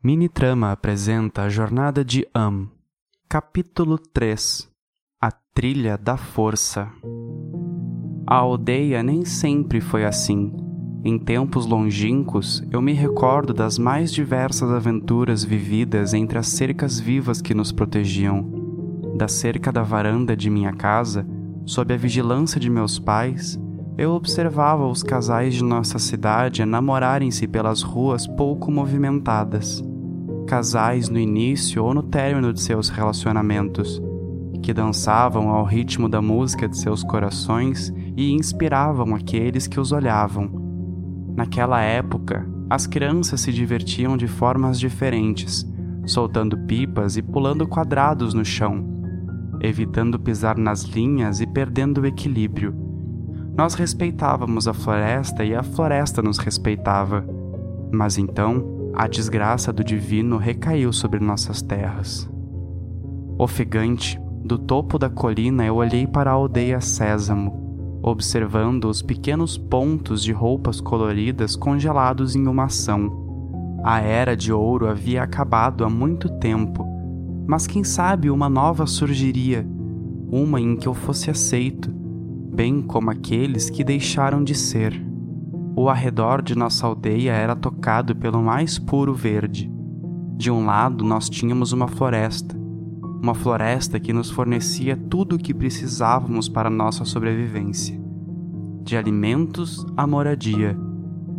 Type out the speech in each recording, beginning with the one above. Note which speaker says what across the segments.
Speaker 1: Minitrama apresenta a jornada de Am. Capítulo 3 A Trilha da Força A aldeia nem sempre foi assim. Em tempos longínquos, eu me recordo das mais diversas aventuras vividas entre as cercas vivas que nos protegiam. Da cerca da varanda de minha casa, sob a vigilância de meus pais, eu observava os casais de nossa cidade namorarem-se pelas ruas pouco movimentadas. Casais no início ou no término de seus relacionamentos, que dançavam ao ritmo da música de seus corações e inspiravam aqueles que os olhavam. Naquela época, as crianças se divertiam de formas diferentes, soltando pipas e pulando quadrados no chão, evitando pisar nas linhas e perdendo o equilíbrio nós respeitávamos a floresta e a floresta nos respeitava. Mas então, a desgraça do divino recaiu sobre nossas terras. Ofegante, do topo da colina eu olhei para a aldeia Sésamo, observando os pequenos pontos de roupas coloridas congelados em uma ação. A era de ouro havia acabado há muito tempo, mas quem sabe uma nova surgiria, uma em que eu fosse aceito, bem como aqueles que deixaram de ser. O arredor de nossa aldeia era tocado pelo mais puro verde. De um lado, nós tínhamos uma floresta, uma floresta que nos fornecia tudo o que precisávamos para nossa sobrevivência, de alimentos à moradia,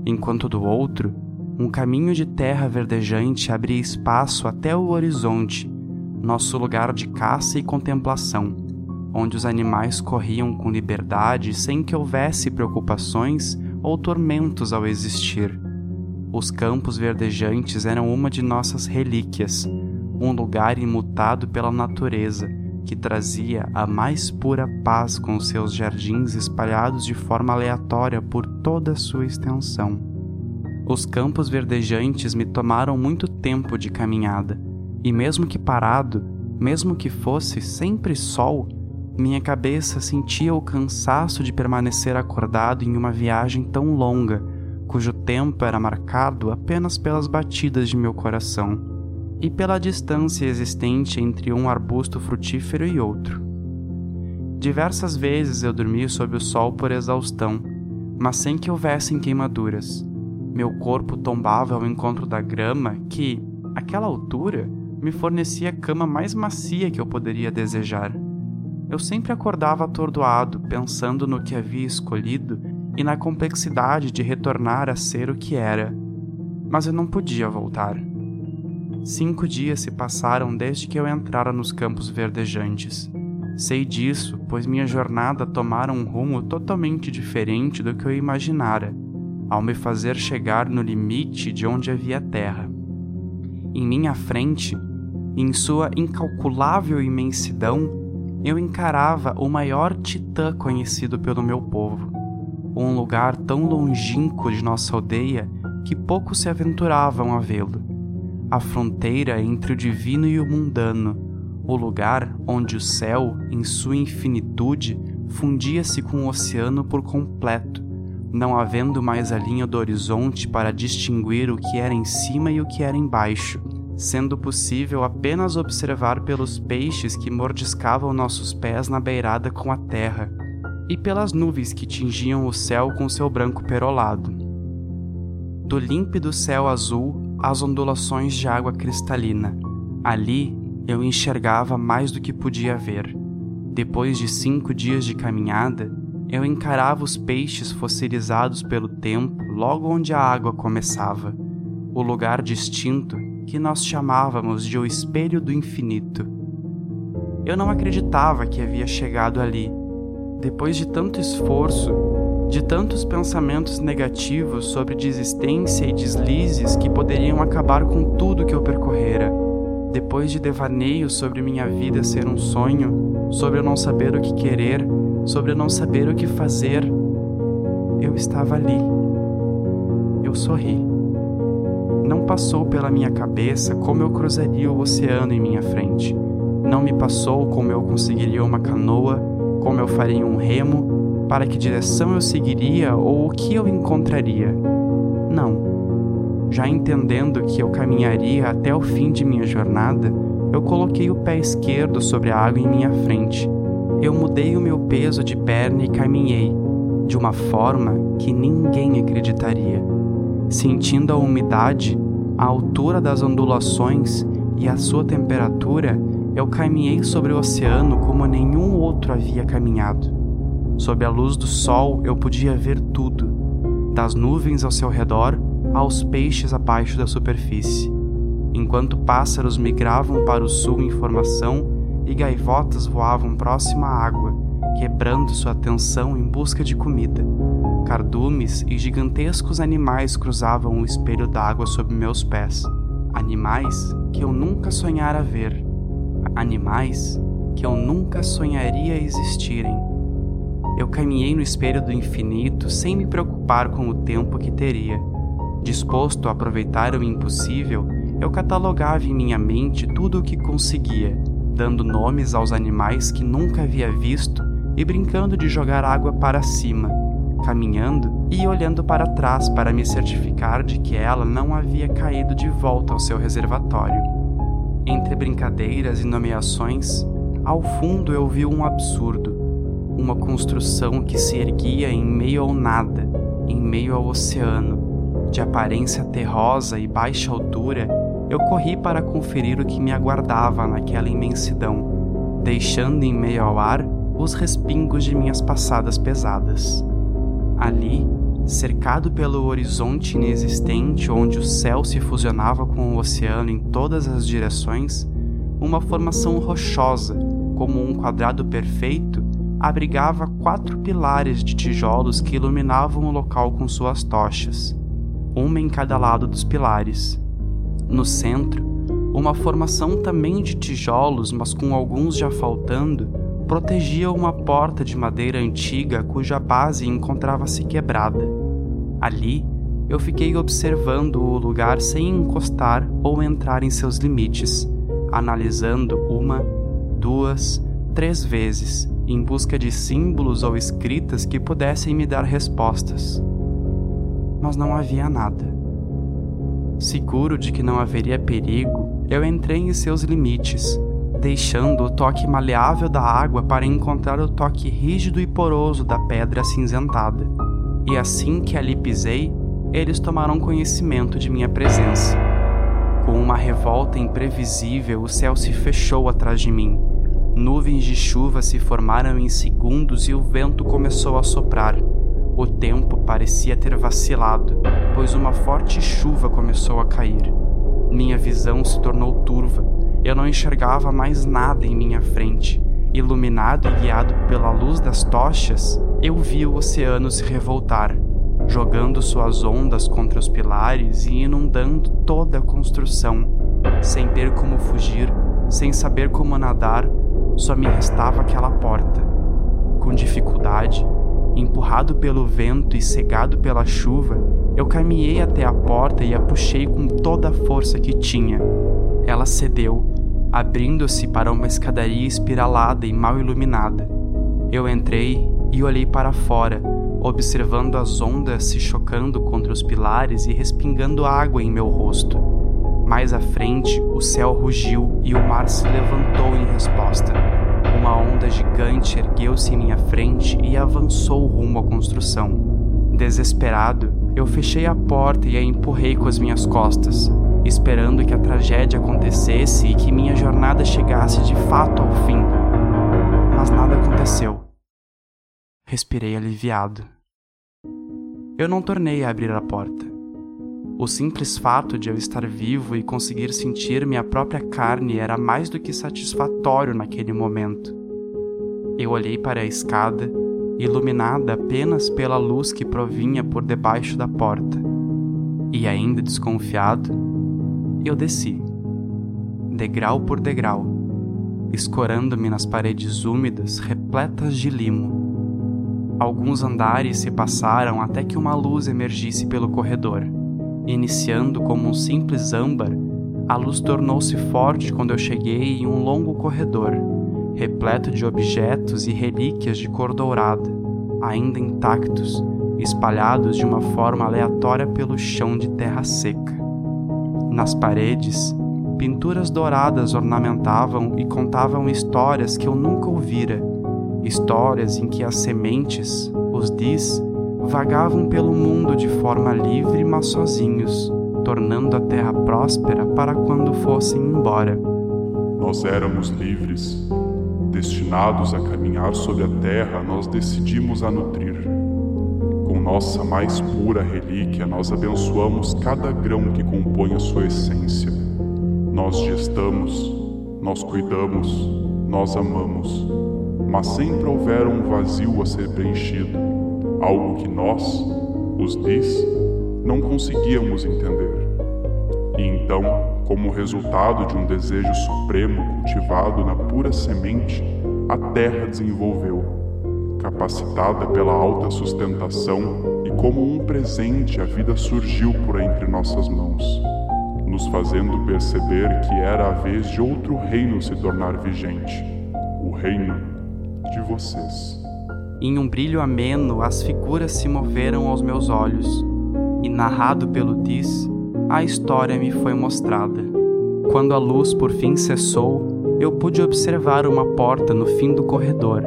Speaker 1: enquanto do outro, um caminho de terra verdejante abria espaço até o horizonte, nosso lugar de caça e contemplação onde os animais corriam com liberdade sem que houvesse preocupações ou tormentos ao existir. Os campos verdejantes eram uma de nossas relíquias, um lugar imutado pela natureza que trazia a mais pura paz com seus jardins espalhados de forma aleatória por toda a sua extensão. Os campos verdejantes me tomaram muito tempo de caminhada, e mesmo que parado, mesmo que fosse sempre sol, minha cabeça sentia o cansaço de permanecer acordado em uma viagem tão longa, cujo tempo era marcado apenas pelas batidas de meu coração e pela distância existente entre um arbusto frutífero e outro. Diversas vezes eu dormi sob o sol por exaustão, mas sem que houvessem queimaduras. Meu corpo tombava ao encontro da grama que, àquela altura, me fornecia a cama mais macia que eu poderia desejar. Eu sempre acordava atordoado, pensando no que havia escolhido e na complexidade de retornar a ser o que era. Mas eu não podia voltar. Cinco dias se passaram desde que eu entrara nos campos verdejantes. Sei disso, pois minha jornada tomara um rumo totalmente diferente do que eu imaginara, ao me fazer chegar no limite de onde havia terra. Em minha frente, em sua incalculável imensidão, eu encarava o maior titã conhecido pelo meu povo, um lugar tão longínquo de nossa aldeia que poucos se aventuravam a vê-lo. A fronteira entre o divino e o mundano, o lugar onde o céu, em sua infinitude, fundia-se com o oceano por completo, não havendo mais a linha do horizonte para distinguir o que era em cima e o que era embaixo sendo possível apenas observar pelos peixes que mordiscavam nossos pés na beirada com a terra, e pelas nuvens que tingiam o céu com seu branco perolado. Do límpido céu azul às ondulações de água cristalina. Ali eu enxergava mais do que podia ver. Depois de cinco dias de caminhada, eu encarava os peixes fossilizados pelo tempo logo onde a água começava, o lugar distinto que nós chamávamos de o espelho do infinito. Eu não acreditava que havia chegado ali. Depois de tanto esforço, de tantos pensamentos negativos sobre desistência e deslizes que poderiam acabar com tudo que eu percorrera, depois de devaneios sobre minha vida ser um sonho, sobre eu não saber o que querer, sobre eu não saber o que fazer, eu estava ali. Eu sorri. Não passou pela minha cabeça como eu cruzaria o oceano em minha frente. Não me passou como eu conseguiria uma canoa, como eu faria um remo, para que direção eu seguiria ou o que eu encontraria. Não. Já entendendo que eu caminharia até o fim de minha jornada, eu coloquei o pé esquerdo sobre a água em minha frente. Eu mudei o meu peso de perna e caminhei, de uma forma que ninguém acreditaria. Sentindo a umidade, a altura das ondulações e a sua temperatura, eu caminhei sobre o oceano como nenhum outro havia caminhado. Sob a luz do sol, eu podia ver tudo, das nuvens ao seu redor aos peixes abaixo da superfície, enquanto pássaros migravam para o sul em formação e gaivotas voavam próximo à água, quebrando sua atenção em busca de comida. Cardumes e gigantescos animais cruzavam o espelho d'água sob meus pés. Animais que eu nunca sonhara ver. Animais que eu nunca sonharia existirem. Eu caminhei no espelho do infinito sem me preocupar com o tempo que teria. Disposto a aproveitar o impossível, eu catalogava em minha mente tudo o que conseguia, dando nomes aos animais que nunca havia visto e brincando de jogar água para cima, caminhando e olhando para trás para me certificar de que ela não havia caído de volta ao seu reservatório. Entre brincadeiras e nomeações, ao fundo eu vi um absurdo, uma construção que se erguia em meio ao nada, em meio ao oceano. De aparência terrosa e baixa altura, eu corri para conferir o que me aguardava naquela imensidão, deixando em meio ao ar os respingos de minhas passadas pesadas. Ali, cercado pelo horizonte inexistente onde o céu se fusionava com o oceano em todas as direções, uma formação rochosa, como um quadrado perfeito, abrigava quatro pilares de tijolos que iluminavam o local com suas tochas, uma em cada lado dos pilares. No centro, uma formação também de tijolos, mas com alguns já faltando, protegia uma porta de madeira antiga cuja base encontrava-se quebrada. Ali, eu fiquei observando o lugar sem encostar ou entrar em seus limites, analisando uma, duas, três vezes em busca de símbolos ou escritas que pudessem me dar respostas. Mas não havia nada. Seguro de que não haveria perigo, eu entrei em seus limites, deixando o toque maleável da água para encontrar o toque rígido e poroso da pedra acinzentada. E assim que ali pisei, eles tomaram conhecimento de minha presença. Com uma revolta imprevisível, o céu se fechou atrás de mim Nuvens de chuva se formaram em segundos e o vento começou a soprar. O tempo parecia ter vacilado, pois uma forte chuva começou a cair. Minha visão se tornou turva. Eu não enxergava mais nada em minha frente. Iluminado e guiado pela luz das tochas, eu vi o oceano se revoltar, jogando suas ondas contra os pilares e inundando toda a construção. Sem ter como fugir, sem saber como nadar, só me restava aquela porta. Com dificuldade, empurrado pelo vento e cegado pela chuva, eu caminhei até a porta e a puxei com toda a força que tinha. Ela cedeu, abrindo-se para uma escadaria espiralada e mal iluminada. Eu entrei e olhei para fora, observando as ondas se chocando contra os pilares e respingando água em meu rosto. Mais à frente, o céu rugiu e o mar se levantou em resposta. Uma onda gigante ergueu-se em minha frente e avançou rumo à construção. Desesperado, eu fechei a porta e a empurrei com as minhas costas, esperando que a tragédia acontecesse e que minha jornada chegasse de fato ao fim. Mas nada aconteceu. Respirei aliviado. Eu não tornei a abrir a porta. O simples fato de eu estar vivo e conseguir sentir minha própria carne era mais do que satisfatório naquele momento. Eu olhei para a escada, iluminada apenas pela luz que provinha por debaixo da porta, e ainda desconfiado, eu desci, degrau por degrau, escorando-me nas paredes úmidas repletas de limo. Alguns andares se passaram até que uma luz emergisse pelo corredor Iniciando como um simples âmbar, a luz tornou-se forte quando eu cheguei em um longo corredor, repleto de objetos e relíquias de cor dourada, ainda intactos, espalhados de uma forma aleatória pelo chão de terra seca. Nas paredes, pinturas douradas ornamentavam e contavam histórias que eu nunca ouvira, histórias em que as sementes, os dis, vagavam pelo mundo de forma livre, mas sozinhos, tornando a terra próspera para quando fossem embora.
Speaker 2: Nós éramos livres, destinados a caminhar sobre a terra, nós decidimos a nutrir. Nossa mais pura relíquia, nós abençoamos cada grão que compõe a sua essência. Nós gestamos, nós cuidamos, nós amamos, mas sempre houver um vazio a ser preenchido, algo que nós, os diz, não conseguíamos entender. E então, como resultado de um desejo supremo cultivado na pura semente, a terra desenvolveu, capacitada pela alta sustentação, e como um presente a vida surgiu por entre nossas mãos, nos fazendo perceber que era a vez de outro reino se tornar vigente, o reino de vocês.
Speaker 1: Em um brilho ameno, as figuras se moveram aos meus olhos, e narrado pelo Tis, a história me foi mostrada. Quando a luz por fim cessou, eu pude observar uma porta no fim do corredor,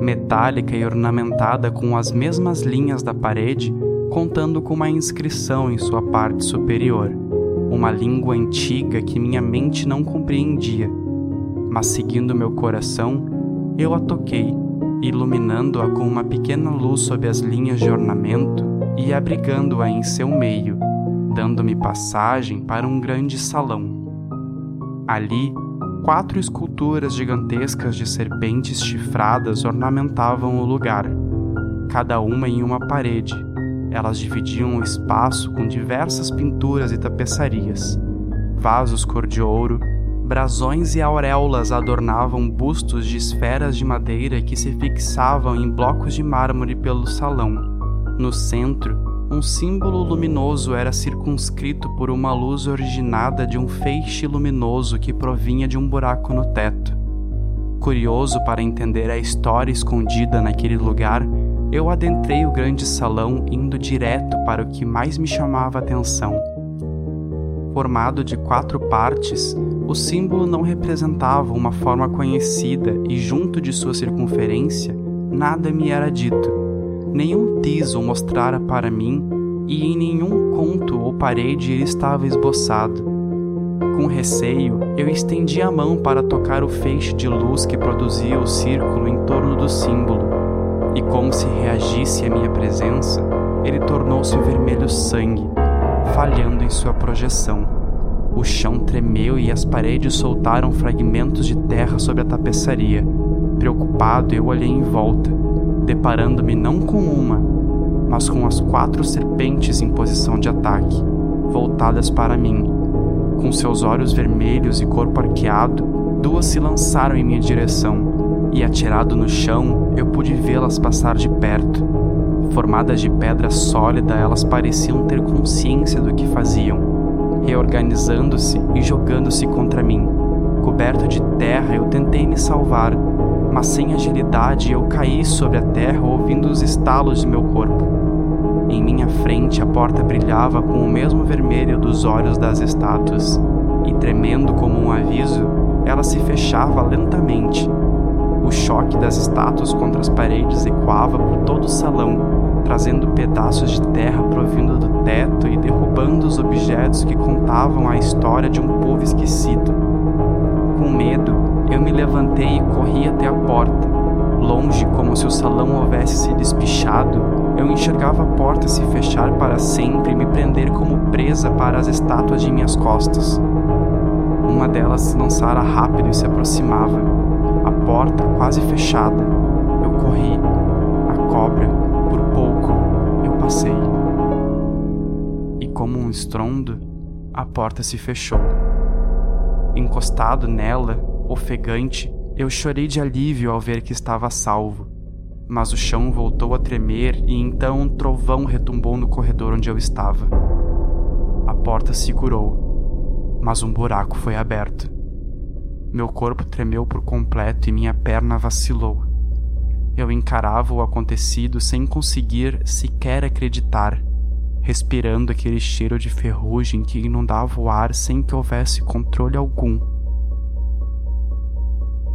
Speaker 1: metálica e ornamentada com as mesmas linhas da parede, contando com uma inscrição em sua parte superior, uma língua antiga que minha mente não compreendia. Mas seguindo meu coração, eu a toquei, iluminando-a com uma pequena luz sob as linhas de ornamento e abrigando-a em seu meio, dando-me passagem para um grande salão. Ali, quatro esculturas gigantescas de serpentes chifradas ornamentavam o lugar, cada uma em uma parede. Elas dividiam o espaço com diversas pinturas e tapeçarias. Vasos cor de ouro, brasões e auréolas adornavam bustos de esferas de madeira que se fixavam em blocos de mármore pelo salão. No centro, um símbolo luminoso era circunscrito por uma luz originada de um feixe luminoso que provinha de um buraco no teto. Curioso para entender a história escondida naquele lugar, eu adentrei o grande salão indo direto para o que mais me chamava a atenção. Formado de quatro partes, o símbolo não representava uma forma conhecida e, junto de sua circunferência, nada me era dito nenhum tiso mostrara para mim, e em nenhum conto ou parede ele estava esboçado. Com receio, eu estendi a mão para tocar o feixe de luz que produzia o círculo em torno do símbolo, e como se reagisse à minha presença, ele tornou-se vermelho sangue, falhando em sua projeção. O chão tremeu e as paredes soltaram fragmentos de terra sobre a tapeçaria. Preocupado, eu olhei em volta deparando-me não com uma, mas com as quatro serpentes em posição de ataque, voltadas para mim. Com seus olhos vermelhos e corpo arqueado, duas se lançaram em minha direção, e atirado no chão, eu pude vê-las passar de perto. Formadas de pedra sólida, elas pareciam ter consciência do que faziam, reorganizando-se e jogando-se contra mim. Coberto de terra, eu tentei me salvar, mas sem agilidade eu caí sobre a terra ouvindo os estalos de meu corpo. Em minha frente a porta brilhava com o mesmo vermelho dos olhos das estátuas, e tremendo como um aviso, ela se fechava lentamente. O choque das estátuas contra as paredes ecoava por todo o salão, trazendo pedaços de terra provindo do teto e derrubando os objetos que contavam a história de um povo esquecido. Com medo, eu me levantei e corri até a porta. Longe, como se o salão houvesse se despichado, eu enxergava a porta se fechar para sempre e me prender como presa para as estátuas de minhas costas. Uma delas se lançara rápido e se aproximava. A porta quase fechada. Eu corri. A cobra, por pouco, eu passei. E como um estrondo, a porta se fechou. Encostado nela, Ofegante, eu chorei de alívio ao ver que estava salvo. Mas o chão voltou a tremer e então um trovão retumbou no corredor onde eu estava. A porta se curou, mas um buraco foi aberto. Meu corpo tremeu por completo e minha perna vacilou. Eu encarava o acontecido sem conseguir sequer acreditar. Respirando aquele cheiro de ferrugem que inundava o ar sem que houvesse controle algum.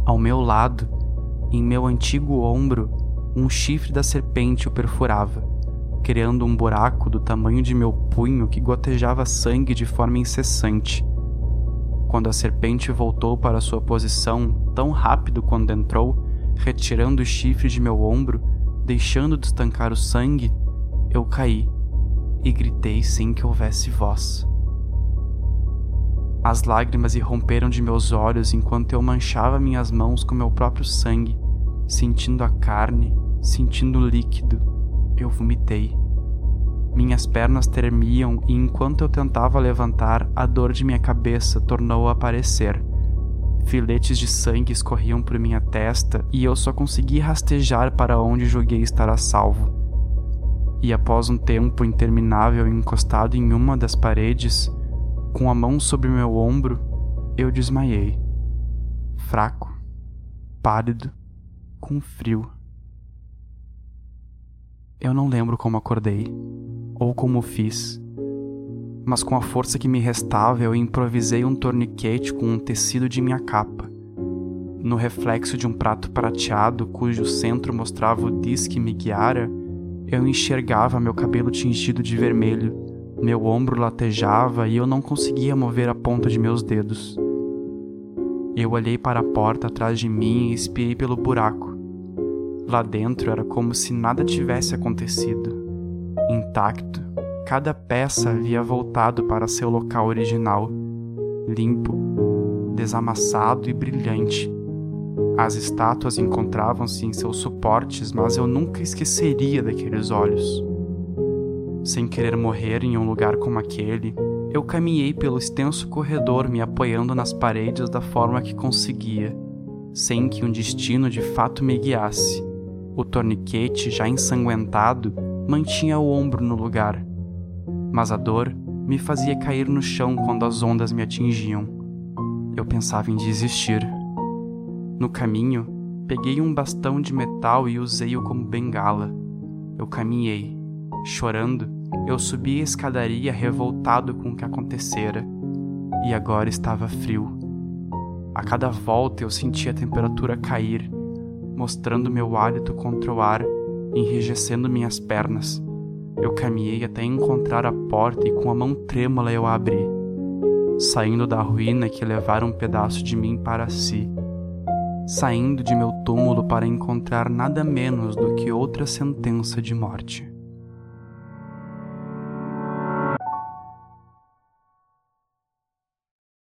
Speaker 1: Ao meu lado, em meu antigo ombro, um chifre da serpente o perfurava, criando um buraco do tamanho de meu punho que gotejava sangue de forma incessante. Quando a serpente voltou para sua posição, tão rápido quando entrou, retirando o chifre de meu ombro, deixando de estancar o sangue, eu caí e gritei sem que houvesse voz. As lágrimas irromperam de meus olhos enquanto eu manchava minhas mãos com meu próprio sangue, sentindo a carne, sentindo o líquido. Eu vomitei. Minhas pernas tremiam e enquanto eu tentava levantar, a dor de minha cabeça tornou a aparecer. Filetes de sangue escorriam por minha testa e eu só consegui rastejar para onde julguei estar a salvo. E após um tempo interminável encostado em uma das paredes, com a mão sobre meu ombro, eu desmaiei. Fraco, pálido, com frio. Eu não lembro como acordei ou como fiz. Mas com a força que me restava, eu improvisei um torniquete com um tecido de minha capa. No reflexo de um prato prateado cujo centro mostrava o diz que me guiara, eu enxergava meu cabelo tingido de vermelho, meu ombro latejava e eu não conseguia mover a ponta de meus dedos. Eu olhei para a porta atrás de mim e espiei pelo buraco. Lá dentro era como se nada tivesse acontecido intacto, cada peça havia voltado para seu local original, limpo, desamassado e brilhante. As estátuas encontravam-se em seus suportes, mas eu nunca esqueceria daqueles olhos. Sem querer morrer em um lugar como aquele, eu caminhei pelo extenso corredor me apoiando nas paredes da forma que conseguia, sem que um destino de fato me guiasse. O torniquete, já ensanguentado, mantinha o ombro no lugar, mas a dor me fazia cair no chão quando as ondas me atingiam. Eu pensava em desistir. No caminho, peguei um bastão de metal e usei-o como bengala. Eu caminhei. Chorando, eu subi a escadaria revoltado com o que acontecera. E agora estava frio. A cada volta eu sentia a temperatura cair, mostrando meu hálito contra o ar enrijecendo minhas pernas. Eu caminhei até encontrar a porta e com a mão trêmula eu a abri, saindo da ruína que levara um pedaço de mim para si, saindo de meu túmulo para encontrar nada menos do que outra sentença de morte.